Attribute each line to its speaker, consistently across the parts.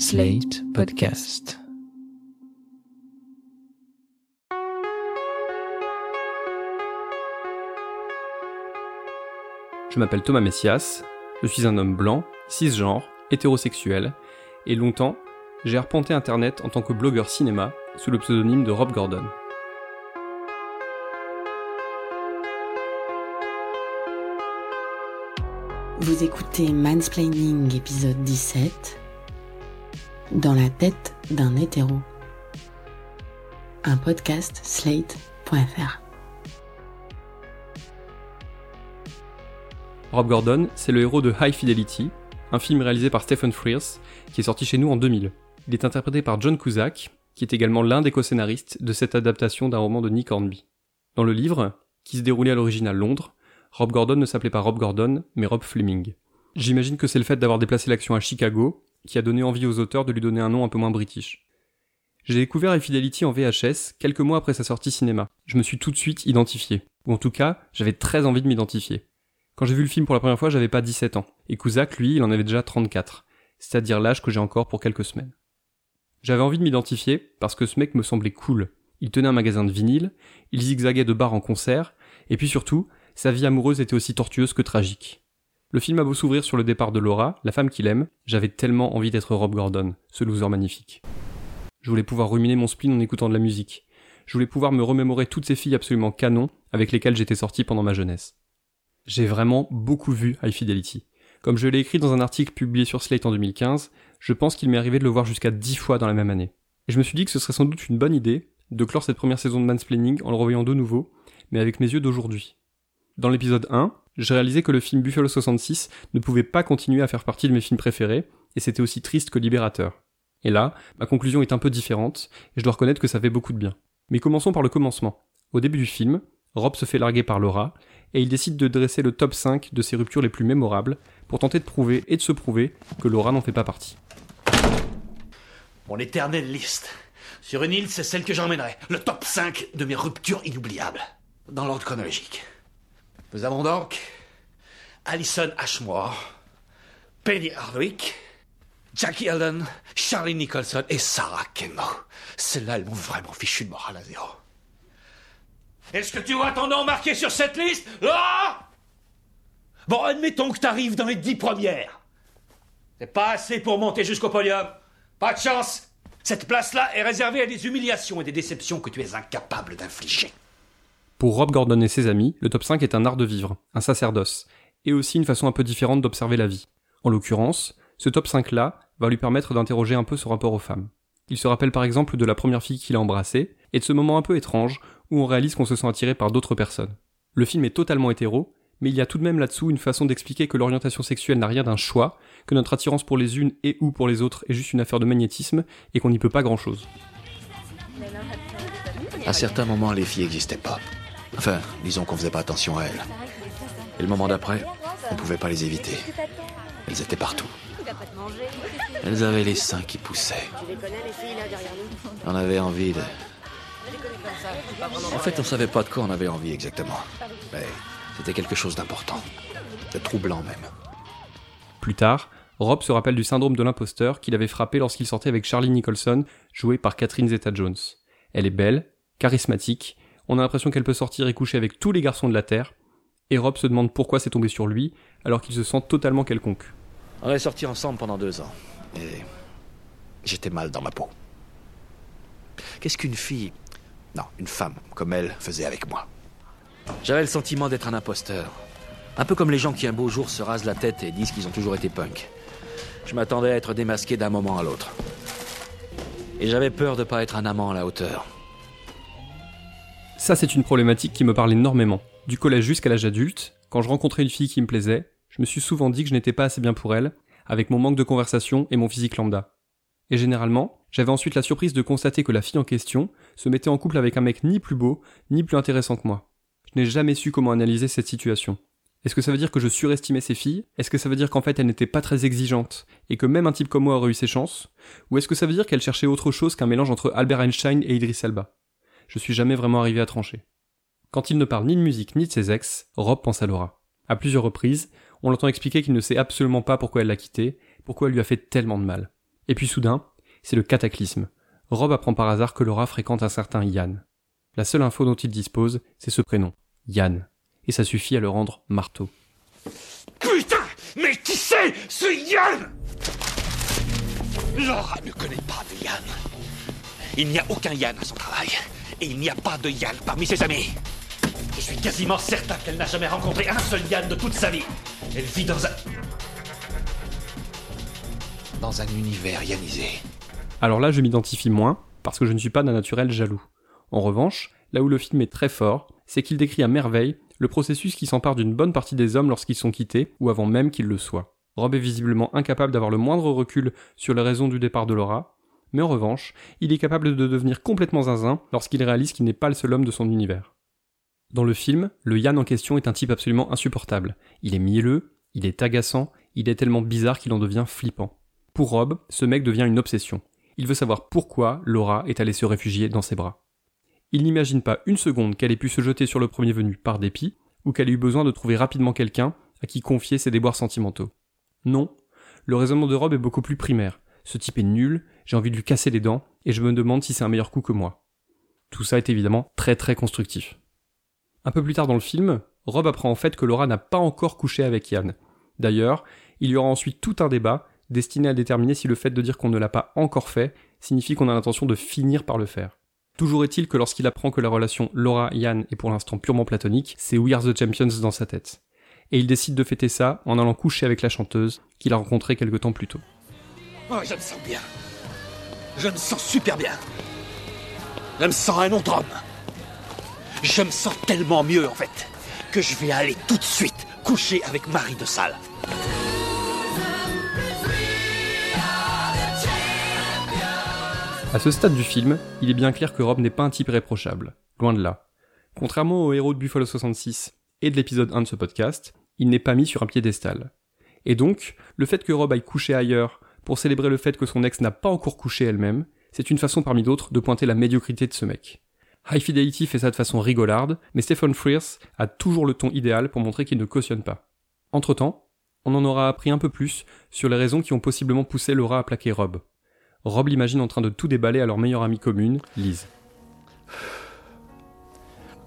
Speaker 1: Slate Podcast.
Speaker 2: Je m'appelle Thomas Messias, je suis un homme blanc, cisgenre, hétérosexuel, et longtemps, j'ai arpenté Internet en tant que blogueur cinéma sous le pseudonyme de Rob Gordon.
Speaker 3: Vous écoutez Mansplaining épisode 17 Dans la tête d'un hétéro. Un podcast slate.fr.
Speaker 2: Rob Gordon, c'est le héros de High Fidelity, un film réalisé par Stephen Frears, qui est sorti chez nous en 2000. Il est interprété par John Cusack, qui est également l'un des co-scénaristes de cette adaptation d'un roman de Nick Hornby. Dans le livre, qui se déroulait à l'origine à Londres, Rob Gordon ne s'appelait pas Rob Gordon, mais Rob Fleming. J'imagine que c'est le fait d'avoir déplacé l'action à Chicago qui a donné envie aux auteurs de lui donner un nom un peu moins british. J'ai découvert Infidelity en VHS quelques mois après sa sortie cinéma. Je me suis tout de suite identifié. Ou en tout cas, j'avais très envie de m'identifier. Quand j'ai vu le film pour la première fois, j'avais pas 17 ans. Et Kuzak, lui, il en avait déjà 34. C'est-à-dire l'âge que j'ai encore pour quelques semaines. J'avais envie de m'identifier parce que ce mec me semblait cool. Il tenait un magasin de vinyle, il zigzaguait de bar en concert, et puis surtout, sa vie amoureuse était aussi tortueuse que tragique. Le film a beau s'ouvrir sur le départ de Laura, la femme qu'il aime, j'avais tellement envie d'être Rob Gordon, ce loser magnifique. Je voulais pouvoir ruminer mon spleen en écoutant de la musique. Je voulais pouvoir me remémorer toutes ces filles absolument canon avec lesquelles j'étais sorti pendant ma jeunesse. J'ai vraiment beaucoup vu High Fidelity. Comme je l'ai écrit dans un article publié sur Slate en 2015, je pense qu'il m'est arrivé de le voir jusqu'à dix fois dans la même année. Et je me suis dit que ce serait sans doute une bonne idée de clore cette première saison de mansplaining en le revoyant de nouveau, mais avec mes yeux d'aujourd'hui. Dans l'épisode 1, j'ai réalisé que le film Buffalo 66 ne pouvait pas continuer à faire partie de mes films préférés, et c'était aussi triste que libérateur. Et là, ma conclusion est un peu différente, et je dois reconnaître que ça fait beaucoup de bien. Mais commençons par le commencement. Au début du film, Rob se fait larguer par Laura, et il décide de dresser le top 5 de ses ruptures les plus mémorables, pour tenter de prouver et de se prouver que Laura n'en fait pas partie.
Speaker 4: Mon éternelle liste. Sur une île, c'est celle que j'emmènerai. Le top 5 de mes ruptures inoubliables. Dans l'ordre chronologique. Nous avons donc Alison Ashmore, Penny Hardwick, Jackie Allen, Charlie Nicholson et Sarah Kenmo. Celles-là, elles m'ont vraiment fichu de morale à zéro. Est-ce que tu vois ton nom marqué sur cette liste? Ah Bon, admettons que t'arrives dans les dix premières. C'est pas assez pour monter jusqu'au podium. Pas de chance. Cette place-là est réservée à des humiliations et des déceptions que tu es incapable d'infliger.
Speaker 2: Pour Rob Gordon et ses amis, le top 5 est un art de vivre, un sacerdoce, et aussi une façon un peu différente d'observer la vie. En l'occurrence, ce top 5-là va lui permettre d'interroger un peu son rapport aux femmes. Il se rappelle par exemple de la première fille qu'il a embrassée, et de ce moment un peu étrange où on réalise qu'on se sent attiré par d'autres personnes. Le film est totalement hétéro, mais il y a tout de même là-dessous une façon d'expliquer que l'orientation sexuelle n'a rien d'un choix, que notre attirance pour les unes et ou pour les autres est juste une affaire de magnétisme, et qu'on n'y peut pas grand-chose.
Speaker 5: À certains moments, les filles n'existaient pas. Enfin, disons qu'on faisait pas attention à elles. Et le moment d'après, on pouvait pas les éviter. Elles étaient partout. Elles avaient les seins qui poussaient. On avait envie de... En fait, on savait pas de quoi on avait envie exactement. Mais c'était quelque chose d'important. De troublant même.
Speaker 2: Plus tard, Rob se rappelle du syndrome de l'imposteur qu'il avait frappé lorsqu'il sortait avec Charlie Nicholson, jouée par Catherine Zeta-Jones. Elle est belle, charismatique, on a l'impression qu'elle peut sortir et coucher avec tous les garçons de la Terre, et Rob se demande pourquoi c'est tombé sur lui, alors qu'il se sent totalement quelconque.
Speaker 5: On est sortis ensemble pendant deux ans. Et j'étais mal dans ma peau. Qu'est-ce qu'une fille, non, une femme comme elle faisait avec moi? J'avais le sentiment d'être un imposteur. Un peu comme les gens qui un beau jour se rasent la tête et disent qu'ils ont toujours été punk. Je m'attendais à être démasqué d'un moment à l'autre. Et j'avais peur de pas être un amant à la hauteur.
Speaker 2: Ça, c'est une problématique qui me parle énormément. Du collège jusqu'à l'âge adulte, quand je rencontrais une fille qui me plaisait, je me suis souvent dit que je n'étais pas assez bien pour elle, avec mon manque de conversation et mon physique lambda. Et généralement, j'avais ensuite la surprise de constater que la fille en question se mettait en couple avec un mec ni plus beau, ni plus intéressant que moi. Je n'ai jamais su comment analyser cette situation. Est-ce que ça veut dire que je surestimais ces filles? Est-ce que ça veut dire qu'en fait elles n'étaient pas très exigeantes et que même un type comme moi aurait eu ses chances? Ou est-ce que ça veut dire qu'elles cherchaient autre chose qu'un mélange entre Albert Einstein et Idris Elba? Je suis jamais vraiment arrivé à trancher. Quand il ne parle ni de musique ni de ses ex, Rob pense à Laura. À plusieurs reprises, on l'entend expliquer qu'il ne sait absolument pas pourquoi elle l'a quitté, pourquoi elle lui a fait tellement de mal. Et puis soudain, c'est le cataclysme. Rob apprend par hasard que Laura fréquente un certain Yann. La seule info dont il dispose, c'est ce prénom, Yann. Et ça suffit à le rendre marteau.
Speaker 4: Putain Mais qui c'est ce Yann Laura ne connaît pas de Yann. Il n'y a aucun Yann à son travail. Et il n'y a pas de Yann parmi ses amis. Je suis quasiment certain qu'elle n'a jamais rencontré un seul Yann de toute sa vie. Elle vit dans un... Dans un univers yannisé.
Speaker 2: Alors là, je m'identifie moins, parce que je ne suis pas d'un naturel jaloux. En revanche, là où le film est très fort, c'est qu'il décrit à merveille le processus qui s'empare d'une bonne partie des hommes lorsqu'ils sont quittés, ou avant même qu'ils le soient. Rob est visiblement incapable d'avoir le moindre recul sur les raisons du départ de Laura, mais en revanche, il est capable de devenir complètement zinzin lorsqu'il réalise qu'il n'est pas le seul homme de son univers. Dans le film, le Yann en question est un type absolument insupportable. Il est mielleux, il est agaçant, il est tellement bizarre qu'il en devient flippant. Pour Rob, ce mec devient une obsession. Il veut savoir pourquoi Laura est allée se réfugier dans ses bras. Il n'imagine pas une seconde qu'elle ait pu se jeter sur le premier venu par dépit, ou qu'elle ait eu besoin de trouver rapidement quelqu'un à qui confier ses déboires sentimentaux. Non, le raisonnement de Rob est beaucoup plus primaire. Ce type est nul, j'ai envie de lui casser les dents, et je me demande si c'est un meilleur coup que moi. Tout ça est évidemment très très constructif. Un peu plus tard dans le film, Rob apprend en fait que Laura n'a pas encore couché avec Yann. D'ailleurs, il y aura ensuite tout un débat destiné à déterminer si le fait de dire qu'on ne l'a pas encore fait signifie qu'on a l'intention de finir par le faire. Toujours est-il que lorsqu'il apprend que la relation Laura-Yann est pour l'instant purement platonique, c'est We Are the Champions dans sa tête. Et il décide de fêter ça en allant coucher avec la chanteuse qu'il a rencontrée quelque temps plus tôt.
Speaker 4: Oh, je me sens bien. Je me sens super bien. Je me sens un autre homme. Je me sens tellement mieux en fait que je vais aller tout de suite coucher avec Marie de Salle.
Speaker 2: À ce stade du film, il est bien clair que Rob n'est pas un type irréprochable. Loin de là. Contrairement au héros de Buffalo 66 et de l'épisode 1 de ce podcast, il n'est pas mis sur un piédestal. Et donc, le fait que Rob aille coucher ailleurs pour célébrer le fait que son ex n'a pas encore couché elle-même, c'est une façon parmi d'autres de pointer la médiocrité de ce mec. High Fidelity fait ça de façon rigolarde, mais Stephen Frears a toujours le ton idéal pour montrer qu'il ne cautionne pas. Entre-temps, on en aura appris un peu plus sur les raisons qui ont possiblement poussé Laura à plaquer Rob. Rob l'imagine en train de tout déballer à leur meilleure amie commune, Liz.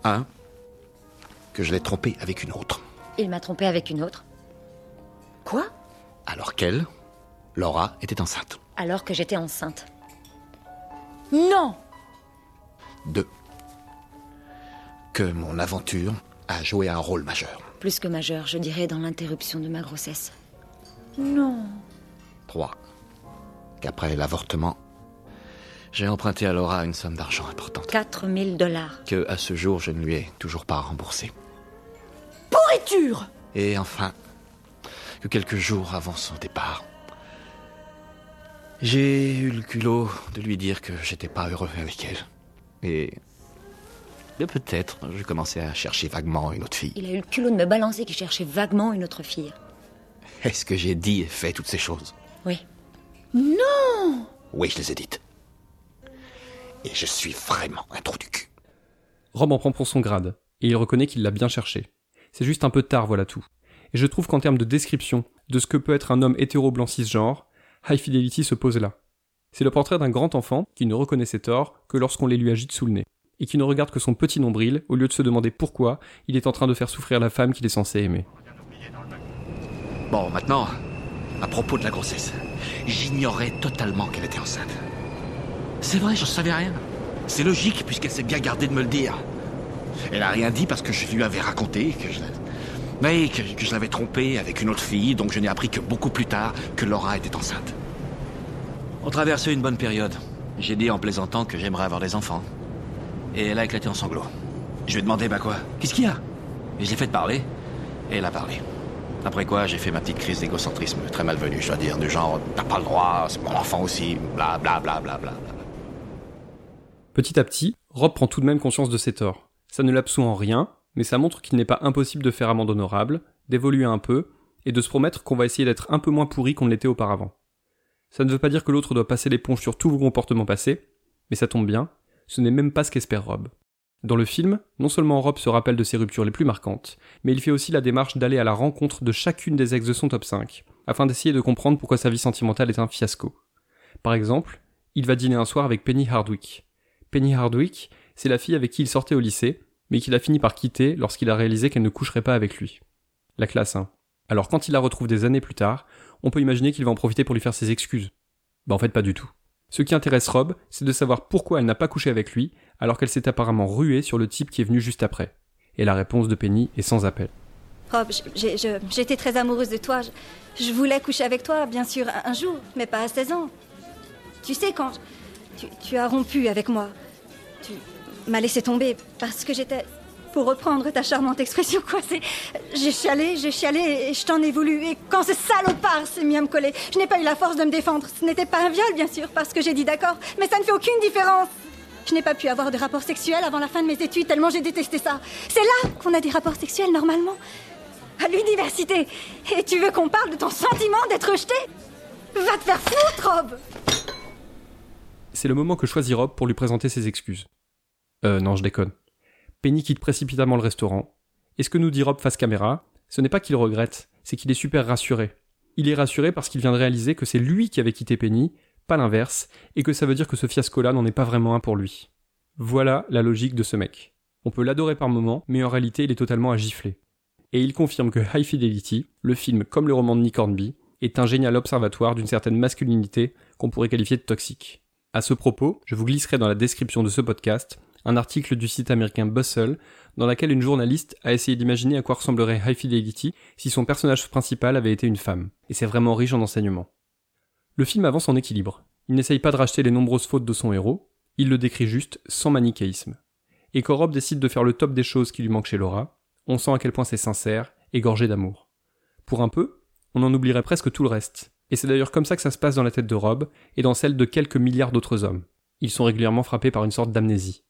Speaker 4: Un, que je l'ai trompé avec une autre.
Speaker 6: Il m'a trompé avec une autre. Quoi?
Speaker 4: Alors qu'elle, Laura, était enceinte.
Speaker 6: Alors que j'étais enceinte. Non
Speaker 4: Deux, que mon aventure a joué un rôle majeur.
Speaker 6: Plus que majeur, je dirais dans l'interruption de ma grossesse. Non.
Speaker 4: Trois, qu'après l'avortement, j'ai emprunté à Laura une somme d'argent importante
Speaker 6: 4000 dollars.
Speaker 4: que, à ce jour, je ne lui ai toujours pas remboursée.
Speaker 6: Pourriture
Speaker 4: Et enfin, que quelques jours avant son départ, j'ai eu le culot de lui dire que j'étais pas heureux avec elle. Et. et peut-être, je commençais à chercher vaguement une autre fille.
Speaker 6: Il a eu le culot de me balancer qu'il cherchait vaguement une autre fille.
Speaker 4: Est-ce que j'ai dit et fait toutes ces choses?
Speaker 6: Oui.
Speaker 4: Oui, je les ai dites. Et je suis vraiment un trou du cul.
Speaker 2: Rob en prend pour son grade, et il reconnaît qu'il l'a bien cherché. C'est juste un peu tard, voilà tout. Et je trouve qu'en termes de description de ce que peut être un homme hétéro-blanc cisgenre, High Fidelity se pose là. C'est le portrait d'un grand enfant qui ne reconnaît ses torts que lorsqu'on les lui agite sous le nez, et qui ne regarde que son petit nombril au lieu de se demander pourquoi il est en train de faire souffrir la femme qu'il est censé aimer.
Speaker 4: Bon, maintenant, à propos de la grossesse, j'ignorais totalement qu'elle était enceinte. C'est vrai, je savais rien. C'est logique puisqu'elle s'est bien gardée de me le dire. Elle a rien dit parce que je lui avais raconté que je, mais que, que je l'avais trompée avec une autre fille, donc je n'ai appris que beaucoup plus tard que Laura était enceinte. On traversait une bonne période. J'ai dit en plaisantant que j'aimerais avoir des enfants. Et elle a éclaté en sanglots. Je lui ai demandé, bah quoi? Qu'est-ce qu'il y a? Et je l'ai fait parler. Et elle a parlé. Après quoi, j'ai fait ma petite crise d'égocentrisme, très malvenue, je dois dire, du genre, t'as pas le droit, c'est mon enfant aussi, bla bla bla bla bla. bla.
Speaker 2: Petit à petit, Rob prend tout de même conscience de ses torts. Ça ne l'absout en rien, mais ça montre qu'il n'est pas impossible de faire amende honorable, d'évoluer un peu, et de se promettre qu'on va essayer d'être un peu moins pourri qu'on l'était auparavant. Ça ne veut pas dire que l'autre doit passer l'éponge sur tous vos comportements passés, mais ça tombe bien, ce n'est même pas ce qu'espère Rob. Dans le film, non seulement Rob se rappelle de ses ruptures les plus marquantes, mais il fait aussi la démarche d'aller à la rencontre de chacune des ex de son top 5, afin d'essayer de comprendre pourquoi sa vie sentimentale est un fiasco. Par exemple, il va dîner un soir avec Penny Hardwick. Penny Hardwick, c'est la fille avec qui il sortait au lycée, mais qu'il a fini par quitter lorsqu'il a réalisé qu'elle ne coucherait pas avec lui. La classe, hein. Alors quand il la retrouve des années plus tard, on peut imaginer qu'il va en profiter pour lui faire ses excuses. Bah en fait pas du tout. Ce qui intéresse Rob, c'est de savoir pourquoi elle n'a pas couché avec lui, alors qu'elle s'est apparemment ruée sur le type qui est venu juste après. Et la réponse de Penny est sans appel.
Speaker 7: Rob, j'étais très amoureuse de toi. Je, voulais coucher avec toi, bien sûr, un jour, mais pas à 16 ans. Tu sais, quand tu, as rompu avec moi, tu m'as laissé tomber parce que j'étais... Pour reprendre ta charmante expression, quoi, c'est... J'ai chialé, j'ai chialé et je t'en ai voulu. Et quand ce salopard s'est mis à me coller, je n'ai pas eu la force de me défendre. Ce n'était pas un viol, bien sûr, parce que j'ai dit d'accord, mais ça ne fait aucune différence. Je n'ai pas pu avoir de rapports sexuels avant la fin de mes études, tellement j'ai détesté ça. C'est là qu'on a des rapports sexuels, normalement. À l'université. Et tu veux qu'on parle de ton sentiment d'être rejeté Va te faire foutre, Rob
Speaker 2: c'est le moment que choisit Rob pour lui présenter ses excuses. Euh, non, je déconne. Penny quitte précipitamment le restaurant. Et ce que nous dit Rob face caméra, ce n'est pas qu'il regrette, c'est qu'il est super rassuré. Il est rassuré parce qu'il vient de réaliser que c'est lui qui avait quitté Penny, pas l'inverse, et que ça veut dire que ce fiasco-là n'en est pas vraiment un pour lui. Voilà la logique de ce mec. On peut l'adorer par moments, mais en réalité il est totalement à gifler. Et il confirme que High Fidelity, le film comme le roman de Nick Hornby, est un génial observatoire d'une certaine masculinité qu'on pourrait qualifier de toxique. À ce propos, je vous glisserai dans la description de ce podcast un article du site américain Bustle dans lequel une journaliste a essayé d'imaginer à quoi ressemblerait High Fidelity si son personnage principal avait été une femme. Et c'est vraiment riche en enseignements. Le film avance en équilibre. Il n'essaye pas de racheter les nombreuses fautes de son héros, il le décrit juste sans manichéisme. Et quand Rob décide de faire le top des choses qui lui manquent chez Laura, on sent à quel point c'est sincère et gorgé d'amour. Pour un peu, on en oublierait presque tout le reste. Et c'est d'ailleurs comme ça que ça se passe dans la tête de Rob et dans celle de quelques milliards d'autres hommes. Ils sont régulièrement frappés par une sorte d'amnésie.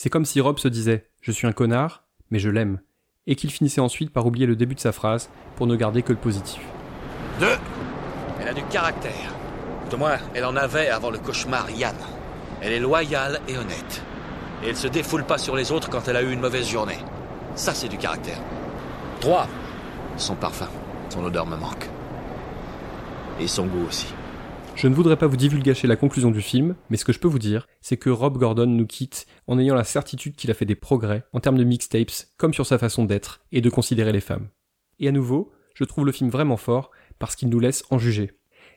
Speaker 2: C'est comme si Rob se disait Je suis un connard, mais je l'aime, et qu'il finissait ensuite par oublier le début de sa phrase pour ne garder que le positif.
Speaker 5: Deux Elle a du caractère. De moins, elle en avait avant le cauchemar Yann. Elle est loyale et honnête. Et elle se défoule pas sur les autres quand elle a eu une mauvaise journée. Ça, c'est du caractère. Trois Son parfum, son odeur me manque. Et son goût aussi.
Speaker 2: Je ne voudrais pas vous divulgacher la conclusion du film, mais ce que je peux vous dire, c'est que Rob Gordon nous quitte en ayant la certitude qu'il a fait des progrès en termes de mixtapes, comme sur sa façon d'être et de considérer les femmes. Et à nouveau, je trouve le film vraiment fort parce qu'il nous laisse en juger.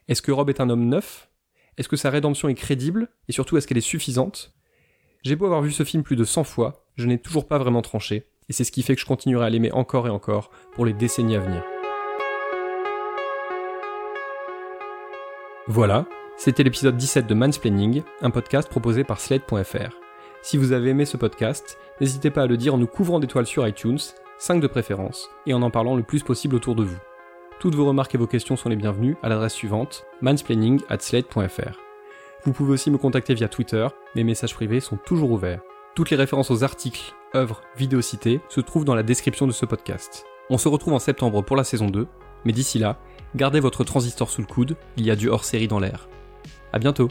Speaker 2: Est-ce que Rob est un homme neuf? Est-ce que sa rédemption est crédible? Et surtout, est-ce qu'elle est suffisante? J'ai beau avoir vu ce film plus de 100 fois, je n'ai toujours pas vraiment tranché, et c'est ce qui fait que je continuerai à l'aimer encore et encore pour les décennies à venir. Voilà, c'était l'épisode 17 de Mansplaining, un podcast proposé par Sled.fr. Si vous avez aimé ce podcast, n'hésitez pas à le dire en nous couvrant d'étoiles sur iTunes, 5 de préférence, et en en parlant le plus possible autour de vous. Toutes vos remarques et vos questions sont les bienvenues à l'adresse suivante, mansplaining@sled.fr. Vous pouvez aussi me contacter via Twitter, mes messages privés sont toujours ouverts. Toutes les références aux articles, œuvres, vidéos citées se trouvent dans la description de ce podcast. On se retrouve en septembre pour la saison 2, mais d'ici là, Gardez votre transistor sous le coude, il y a du hors-série dans l'air. À bientôt